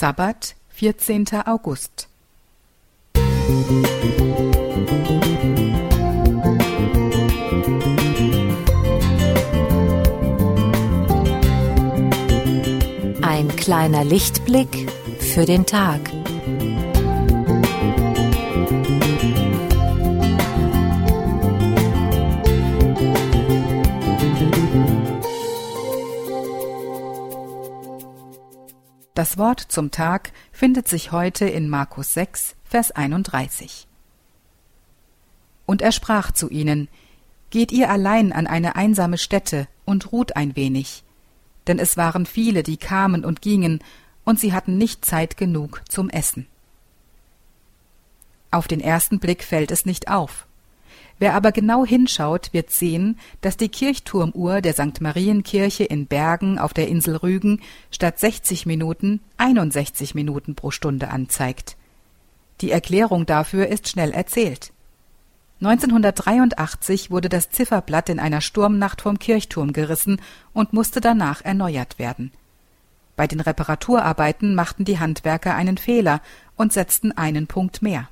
Sabbat, 14. August. Ein kleiner Lichtblick für den Tag. Das Wort zum Tag findet sich heute in Markus 6, Vers 31. Und er sprach zu ihnen, Geht ihr allein an eine einsame Stätte und ruht ein wenig, denn es waren viele, die kamen und gingen, und sie hatten nicht Zeit genug zum Essen. Auf den ersten Blick fällt es nicht auf. Wer aber genau hinschaut, wird sehen, dass die Kirchturmuhr der St. Marienkirche in Bergen auf der Insel Rügen statt 60 Minuten 61 Minuten pro Stunde anzeigt. Die Erklärung dafür ist schnell erzählt. 1983 wurde das Zifferblatt in einer Sturmnacht vom Kirchturm gerissen und musste danach erneuert werden. Bei den Reparaturarbeiten machten die Handwerker einen Fehler und setzten einen Punkt mehr.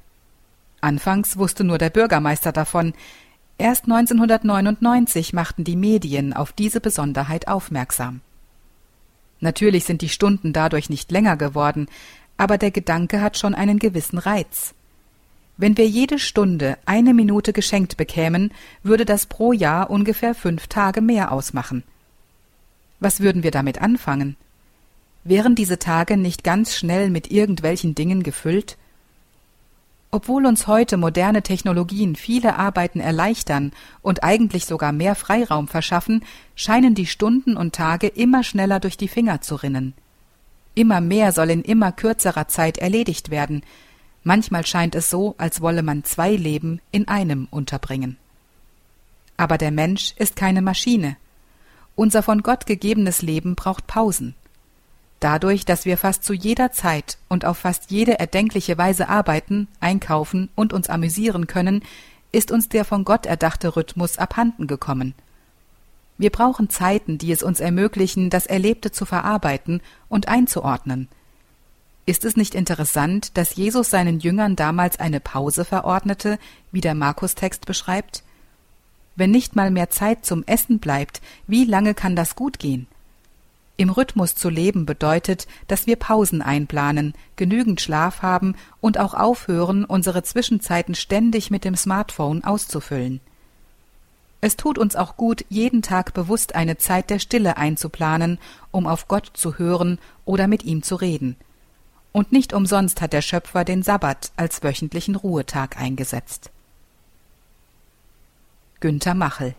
Anfangs wusste nur der Bürgermeister davon. Erst 1999 machten die Medien auf diese Besonderheit aufmerksam. Natürlich sind die Stunden dadurch nicht länger geworden, aber der Gedanke hat schon einen gewissen Reiz. Wenn wir jede Stunde eine Minute geschenkt bekämen, würde das pro Jahr ungefähr fünf Tage mehr ausmachen. Was würden wir damit anfangen? Wären diese Tage nicht ganz schnell mit irgendwelchen Dingen gefüllt? Obwohl uns heute moderne Technologien viele Arbeiten erleichtern und eigentlich sogar mehr Freiraum verschaffen, scheinen die Stunden und Tage immer schneller durch die Finger zu rinnen. Immer mehr soll in immer kürzerer Zeit erledigt werden. Manchmal scheint es so, als wolle man zwei Leben in einem unterbringen. Aber der Mensch ist keine Maschine. Unser von Gott gegebenes Leben braucht Pausen. Dadurch, dass wir fast zu jeder Zeit und auf fast jede erdenkliche Weise arbeiten, einkaufen und uns amüsieren können, ist uns der von Gott erdachte Rhythmus abhanden gekommen. Wir brauchen Zeiten, die es uns ermöglichen, das Erlebte zu verarbeiten und einzuordnen. Ist es nicht interessant, dass Jesus seinen Jüngern damals eine Pause verordnete, wie der Markus-Text beschreibt? Wenn nicht mal mehr Zeit zum Essen bleibt, wie lange kann das gut gehen? Im Rhythmus zu leben bedeutet, dass wir Pausen einplanen, genügend Schlaf haben und auch aufhören, unsere Zwischenzeiten ständig mit dem Smartphone auszufüllen. Es tut uns auch gut, jeden Tag bewusst eine Zeit der Stille einzuplanen, um auf Gott zu hören oder mit ihm zu reden. Und nicht umsonst hat der Schöpfer den Sabbat als wöchentlichen Ruhetag eingesetzt. Günter Machel